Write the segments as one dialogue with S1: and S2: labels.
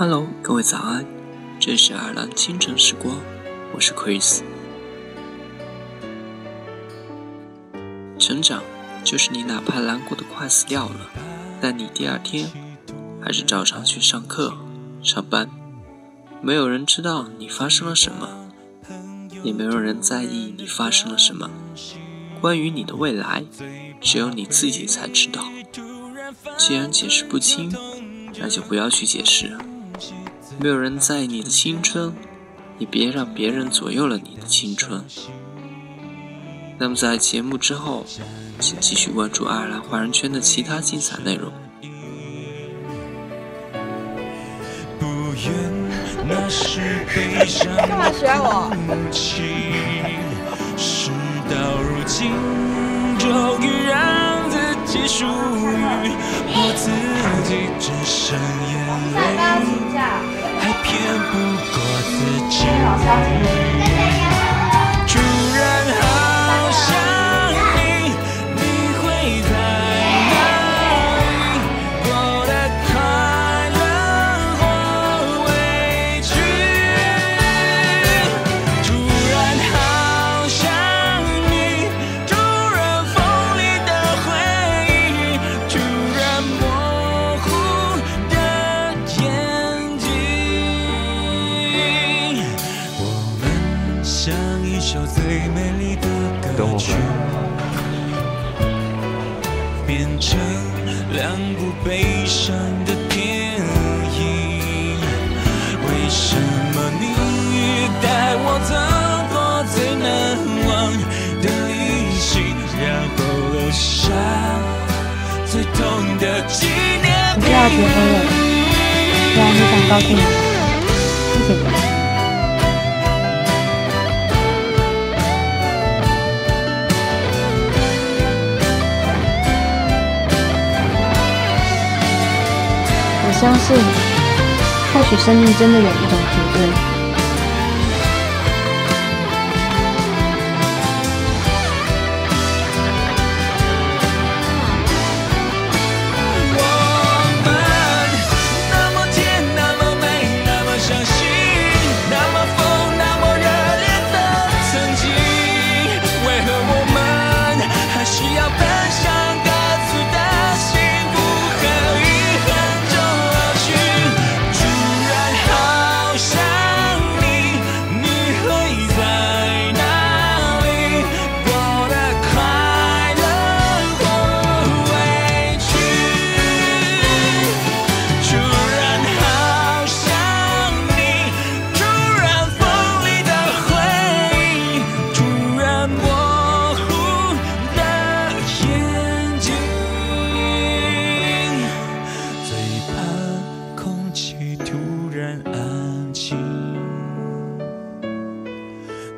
S1: Hello，各位早安，这是爱尔兰清晨时光，我是 Chris。成长就是你哪怕难过的快死掉了，但你第二天还是照常去上课、上班，没有人知道你发生了什么，也没有人在意你发生了什么。关于你的未来，只有你自己才知道。既然解释不清，那就不要去解释。没有人在意你的青春，也别让别人左右了你的青春。那么在节目之后，请继续关注爱尔兰华人圈的其他精彩内容。
S2: 干嘛学我？属于我自己，只剩眼泪，还骗不过自己。变成两部悲伤的电影，为什么你带我走过最难忘的旅行，然后留下最痛的纪念
S3: 品？你要结婚了，虽然很想告诉你，谢谢你。相信，或许生命真的有一种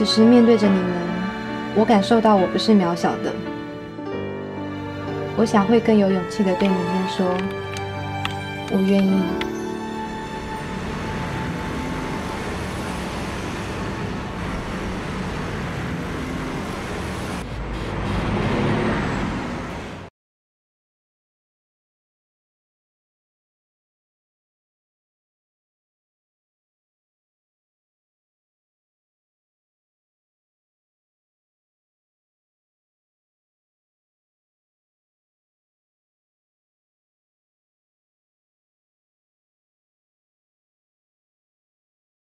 S3: 此时面对着你们，我感受到我不是渺小的。我想会更有勇气的对你们说，我愿意。